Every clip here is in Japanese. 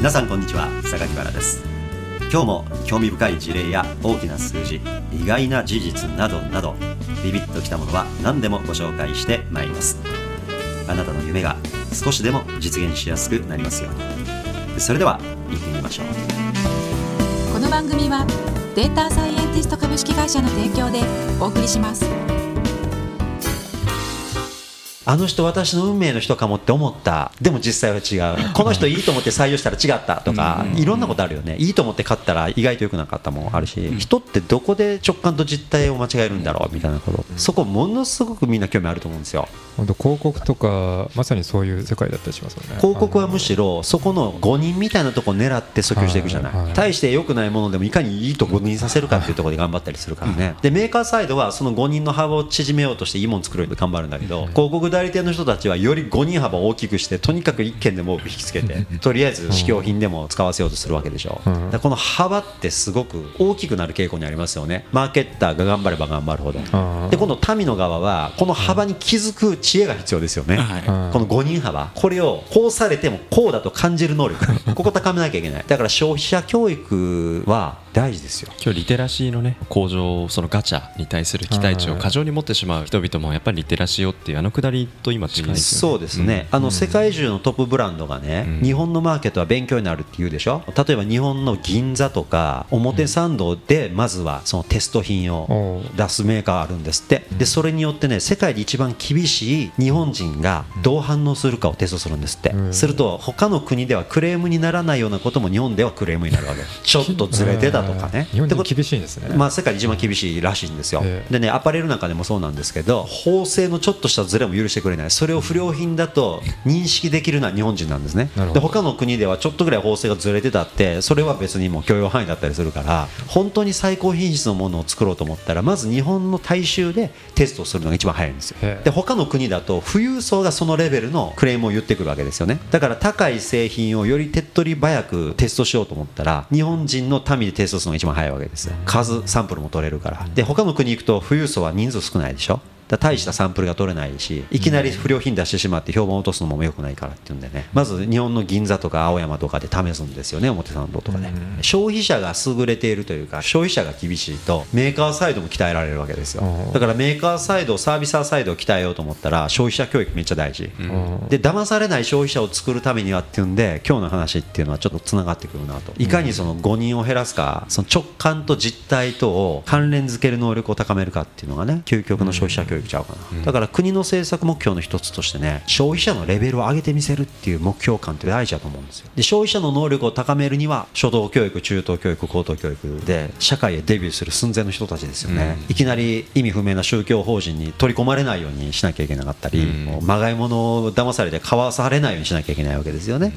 皆さんこんにちは榊原です。今日も興味深い事例や大きな数字意外な事実などなどビビッときたものは何でもご紹介してまいります。あなたの夢が少しでも実現しやすくなりますように。それでは行ってみましょう。この番組はデータサイエンティスト株式会社の提供でお送りします。あの人私の運命の人かもって思った。でも実際は違う。この人いいと思って採用したら違ったとかいろんなことあるよね。いいと思って買ったら意外と良くなかったもあるし人ってどこで直感と実態を間違えるんだろうみたいなこと。そこものすごくみんな興味あると思うんですよ。本当広告とかまさにそういう世界だったりしますよね。広告はむしろそこの誤認みたいなところを狙って訴求していくじゃなはい対して良くないものでもいかにいいと誤認させるかっていうところで頑張ったりするからね。でメーカーサイドはその誤認の幅を縮めようとしていいもの作るように頑張るんだけど広告代理店の人たちはより誤認幅を大きくしてとにかく1件でも多く引きつけてとりあえず試供品でも使わせようとするわけでしょだうん。からこの幅ってすごく大きくなる傾向にありますよね。マーケッターが頑張れば頑張るほど。で今度民の側はこの幅に気づく知恵が必要ですよね、うんこの5人幅。これをこうされてもこうだと感じる能力。ここ高めなきゃいけない。だから消費者教育は大事ですよ。今日リテラシーのね向上そのガチャに対する期待値を過剰に持ってしまう人々もやっぱりリテラシーをっていうあのくだりと今近いですよね。そうですね、あの世界中のトップブランドがね、うん。日本のマーケットは勉強になるって言うでしょ？例えば日本の銀座とか表参道でまずはそのテスト品を出すメーカーあるんですって。でそれによってね世界で一番厳しい日本人がどう反応するかをテストするんですって、うん。すると他の国ではクレームにならないようなことも日本ではクレームになるわけちょっとずれてたとかね。日本厳しいんですね。まあ、世界で一番厳しいらしいんですよ、ええ。でねアパレルなんかでもそうなんですけど縫製のちょっとしたズレも許してくれない。それを不良品だと認識できるのは日本人なんですね。で他の国ではちょっとぐらい縫製がずれてたってそれは別にもう許容範囲だったりするから本当に最高品質のものを作ろうと思ったらまず日本の大衆でテストをするのが一番早いんですよ。で他の国だと富裕層がそのレベルのクレームを言ってくるわけですよね。だから高い製品をより手っ取り早くテストしようと思ったら日本人の民でテストするのが一番早いわけですよ。数サンプルも取れるから。で他の国行くと富裕層は人数少ないでしょだ大したサンプルが取れないしいきなり不良品出してしまって評判を落とすのも良くないからっていうんでね。まず日本の銀座とか青山とかで試すんですよね表参道とかで消費者が優れているというか消費者が厳しいとメーカーサイドも鍛えられるわけですよ。うん。だからメーカーサイドサービサーサイドを鍛えようと思ったら消費者教育めっちゃ大事。うん。で騙されない消費者を作るためにはっていうんで今日の話っていうのはちょっとつながってくるなと。いかにその誤認を減らすかその直感と実態とを関連付ける能力を高めるかっていうのがね究極の消費者教育ちゃうかな、だから国の政策目標の一つとしてね消費者のレベルを上げてみせるっていう目標感って大事だと思うんですよ。で消費者の能力を高めるには初等教育中等教育高等教育で社会へデビューする寸前の人たちですよね、いきなり意味不明な宗教法人に取り込まれないようにしなきゃいけなかったり、うん。もうまがいものを騙されて買わされないようにしなきゃいけないわけですよね。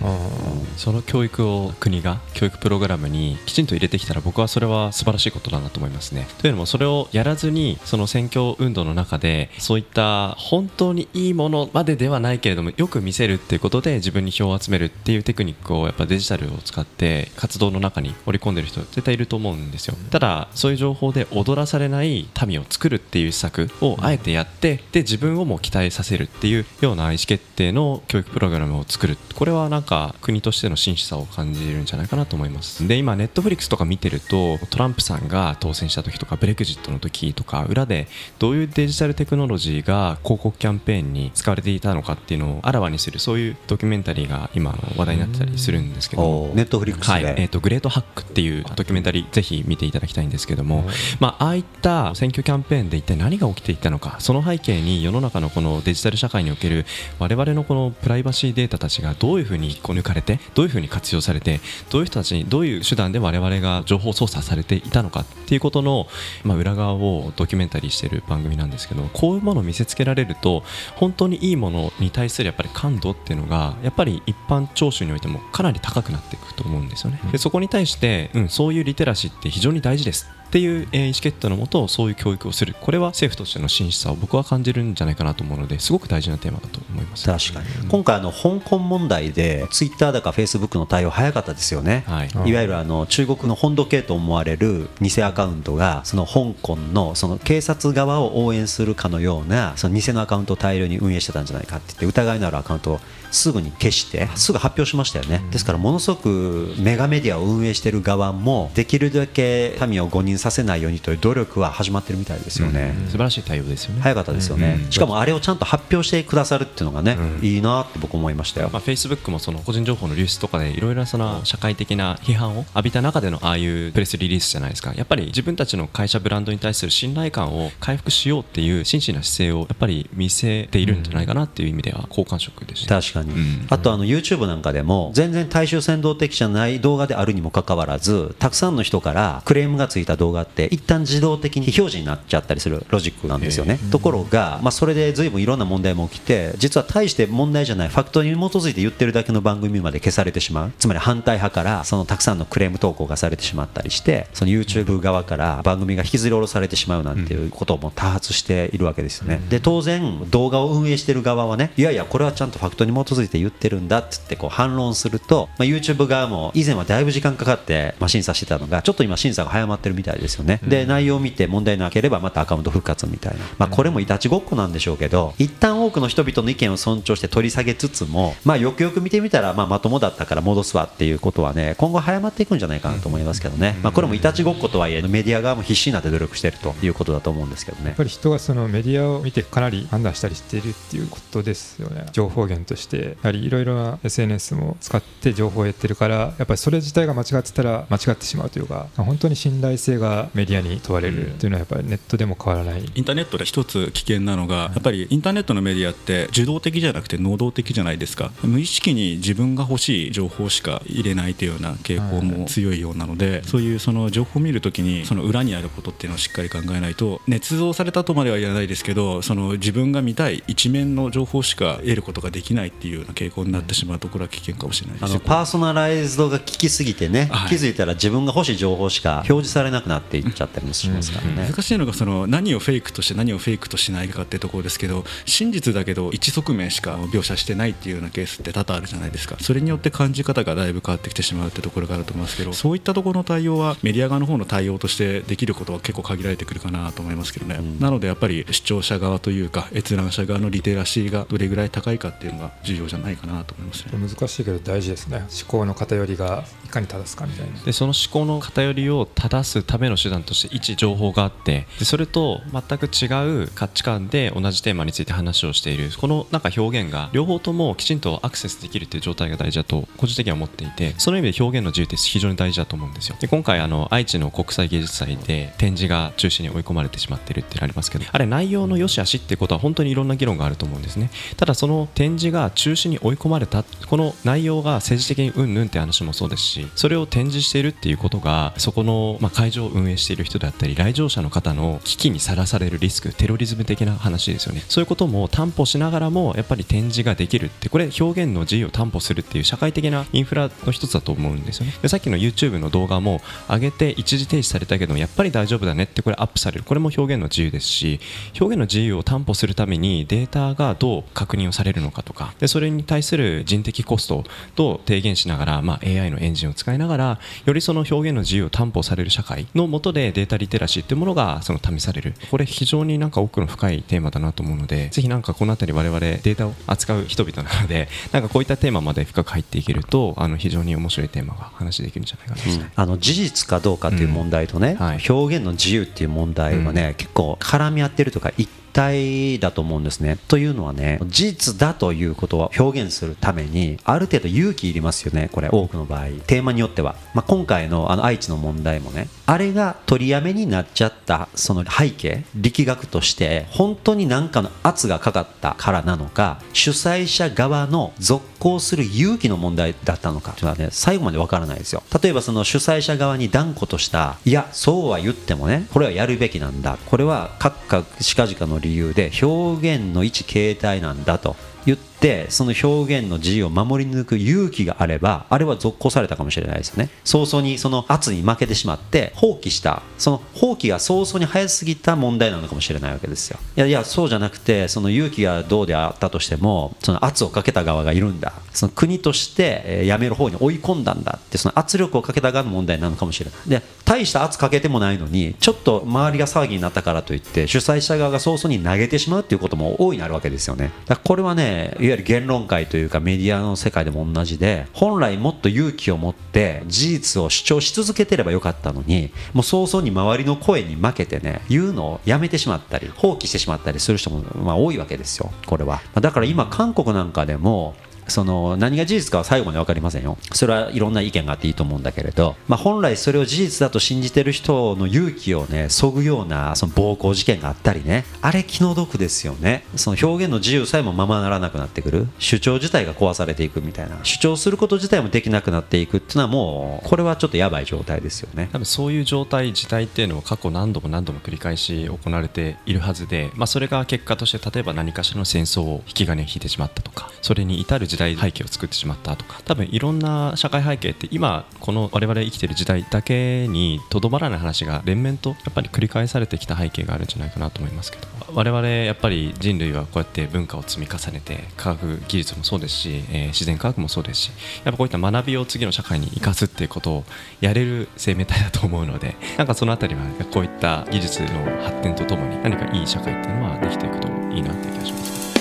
その教育を国が教育プログラムにきちんと入れてきたら僕はそれは素晴らしいことだなと思いますね。というのもそれをやらずにその選挙運動の中でそういった本当にいいものまでではないけれどもよく見せるっていうことで自分に票を集めるっていうテクニックをやっぱデジタルを使って活動の中に織り込んでる人絶対いると思うんですよ。ただそういう情報で踊らされない民を作るっていう施策をあえてやってで自分をも期待させるっていうような意思決定の教育プログラムを作るこれはなんか国としての真摯さを感じるんじゃないかなと思いますで今ネットフリックスとか見てるとトランプさんが当選した時とかブレグジットの時とか裏でどういうデジタルテクノロジーが広告キャンペーンに使われていたのかっていうのをあらわにするそういうドキュメンタリーが今話題になってたりするんですけど。もネットフリックスで、はい。えー、と Great Hack っていうドキュメンタリーぜひ見ていただきたいんですけども、まあ、ああいった選挙キャンペーンで一体何が起きていたのかその背景に世の中のこのデジタル社会における我々のこのプライバシーデータたちがどういうふうにこ抜かれてどういうふうに活用されてどういう人たちにどういう手段で我々が情報操作されていたのかっていうことの、まあ、裏側をドキュメンタリーしている番組なんですけどこういうものを見せつけられると本当にいいものに対するやっぱり感度っていうのがやっぱり一般聴取においてもかなり高くなっていくと思うんですよね。でそこに対して、うん、そういうリテラシーって非常に大事ですっっていう、えー意思決定のもとそういう教育をする。これは政府としての真摯さを僕は感じるんじゃないかなと思うのです。ごく大事なテーマだと思います。確かに。今回あの香港問題でツイッターだかフェイスブックの対応早かったですよね、はい。い。わゆるあの中国の本土系と思われる偽アカウントがその香港のその警察側を応援するかのようなその偽のアカウントを大量に運営してたんじゃないかって言って疑いのあるアカウントをすぐに消してすぐ発表しましたよね、ですからものすごくメガメディアを運営している側もできるだけ民を誤認させないようにという努力は始まってるみたいですよね。素晴らしい対応ですよね。早かったですよね、しかもあれをちゃんと発表してくださるっていうのがね、うん。いいなって僕思いましたよ、まあ、Facebook もその個人情報の流出とかでいろいろなその社会的な批判を浴びた中でのああいうプレスリリースじゃないですか。やっぱり自分たちの会社ブランドに対する信頼感を回復しようっていう真摯な姿勢をやっぱり見せているんじゃないかなっていう意味では好感触でした、確かに、うん。あとあの YouTube なんかでも全然大衆扇動的じゃない動画であるにもかかわらずたくさんの人からクレームがついた動画って一旦自動的に非表示になっちゃったりするロジックなんですよね、ところが、まあ、それで随分いろんな問題も起きて実は大して問題じゃないファクトに基づいて言ってるだけの番組まで消されてしまう。つまり反対派からそのたくさんのクレーム投稿がされてしまったりしてその YouTube 側から番組が引きずり下ろされてしまうなんていうことも多発しているわけですよね、で当然動画を運営している側はねいやいやこれはちゃんとファクトに基づいて言ってるんだっつってこう反論すると、まあ、YouTube 側も以前はだいぶ時間かかって、まあ、審査してたのがちょっと今審査が早まってるみたいですよね、で内容を見て問題なければまたアカウント復活みたいな、まあ、これもいたちごっこなんでしょうけど一旦多くの人々の意見を尊重して取り下げつつも、まあ、よくよく見てみたら、まあ、まともだったから戻すわっていうことはね今後早まっていくんじゃないかなと思いますけどね、まあ、これもいたちごっことはいえメディア側も必死になって努力してるということだと思うんですけどね。やっぱり人がそのメディアを見てかなり判断したりしているっていうことですよね。情報源としてやはりいろいろな SNS も使って情報を得てるからやっぱりそれ自体が間違ってたら間違ってしまうというか本当に信頼性がメディアに問われるっていうのはやっぱりネットでも変わらない。インターネットで一つ危険なのが、やっぱりインターネットのメディアって受動的じゃなくて能動的じゃないですか。無意識に自分が欲しい情報しか入れないというような傾向も強いようなので、そういうその情報を見るときにその裏にあることっていうのをしっかり考えないと捏造されたとまでは言わないですけどその自分が見たい一面の情報しか得ることができないっていうような傾向になってしまうところは危険かもしれないですよ。あのパーソナライズドが効きすぎてね、はい。気づいたら自分が欲しい情報しか表示されなくなっていっちゃったりもしますからね。難しいのがその何をフェイクとして何をフェイクとしないかっていうところですけど真実だけど一側面しか描写してないっていうようなケースって多々あるじゃないですか。それによって感じ方がだいぶ変わってきてしまうってところがあると思いますけどそういったところの対応はメディア側の方の対応としてできることは結構限られてくるかなと思いますけどね、なのでやっぱり視聴者側というか閲覧者側のリテラシーがどれぐらい高いかっていうのが重要じゃないかなと思いますね。難しいけど大事ですね。思考の偏りがいかに正すかみたいな。でその思考の偏りを正すための手段として一情報があってでそれと全く違う価値観で同じテーマについて話をしている。このなんか表現が両方ともきちんとアクセスできるっていう状態が大事だと個人的には思っていてその意味で表現の自由って非常に大事だと思うんですよ。で今回あの愛知の国際芸術祭で展示が中止に追い込まれてしまってるっていうのありますけどあれ内容の良し悪しってことは本当にいろんな議論があると思うんですね。ただその展示が中止に追い込まれた。この内容が政治的にうんぬんって話もそうですしそれを展示しているっていうことがそこの、まあ、会場を運営している人であったり来場者の方の危機にさらされるリスクテロリズム的な話ですよね。そういうことも担保しながらもやっぱり展示ができるってこれ表現の自由を担保するっていう社会的なインフラの一つだと思うんですよね。でさっきの YouTube の動画も上げて一時停止されたけどやっぱり大丈夫だねってこれアップされる。これも表現の自由ですし表現の自由を担保するためにデータがどう確認をされるのかとか。でそれに対する人的コストをどう低減しながら、まあ、AI のエンジンを使いながらよりその表現の自由を担保される社会の下でデータリテラシーっていうものがその試される。これ非常になんか奥の深いテーマだなと思うのでぜひなんかこの辺り我々データを扱う人々なのでなんかこういったテーマまで深く入っていけるとあの非常に面白いテーマが話できるんじゃないかなと。思いますね。あの事実かどうかという問題とね、うん。はい。表現の自由っていう問題はね、結構絡み合ってるとか一体だと思うんですね。というのはね事実だということ表現するためにある程度勇気いりますよねこれ多くの場合。テーマによっては、まあ、今回のあの愛知の問題もねあれが取りやめになっちゃったその背景力学として本当に何かの圧がかかったからなのか主催者側の続行する勇気の問題だったのかというのはね最後までわからないですよ。例えばその主催者側に断固としたいやそうは言ってもねこれはやるべきなんだ。これは各々しかじかの理由で表現の一形態なんだと言ってってその表現の自由を守り抜く勇気があればあれは続行されたかもしれないですよね。早々にその圧に負けてしまって放棄した。その放棄が早々に早すぎた問題なのかもしれないわけですよ。いやいやそうじゃなくてその勇気がどうであったとしてもその圧をかけた側がいるんだ。その国としてやめる方に追い込んだんだってその圧力をかけた側の問題なのかもしれない。で大した圧かけてもないのにちょっと周りが騒ぎになったからといって主催者側が早々に投げてしまうっていうことも大いにあるわけですよね。だからこれはねいわゆる言論界というかメディアの世界でも同じで本来もっと勇気を持って事実を主張し続けてればよかったのにもう早々に周りの声に負けてね言うのをやめてしまったり放棄してしまったりする人もまあ多いわけですよこれは。だから今韓国なんかでもその何が事実かは最後まで分かりませんよ。それはいろんな意見があっていいと思うんだけれど、まあ、本来それを事実だと信じてる人の勇気をねそぐようなその暴行事件があったりね。あれ気の毒ですよね。その表現の自由さえもままならなくなってくる。主張自体が壊されていくみたいな。主張すること自体もできなくなっていくっていうのはもうこれはちょっとやばい状態ですよね。多分そういう状態自体っていうのは過去何度も何度も繰り返し行われているはずで、まあ、それが結果として例えば何かしらの戦争を引き金を引いてしまったとかそれに至る時代背景を作ってしまったとか多分いろんな社会背景って今この我々生きてる時代だけにとどまらない話が連綿とやっぱり繰り返されてきた背景があるんじゃないかなと思いますけど我々やっぱり人類はこうやって文化を積み重ねて科学技術もそうですし、えー自然科学もそうですしやっぱこういった学びを次の社会に生かすっていうことをやれる生命体だと思うので なんかそのあたりはこういった技術の発展とともに何かいい社会っていうのはできていくといいなっていう気がします。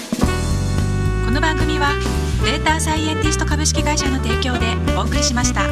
この番組はデータサイエンティスト株式会社の提供でお送りしました。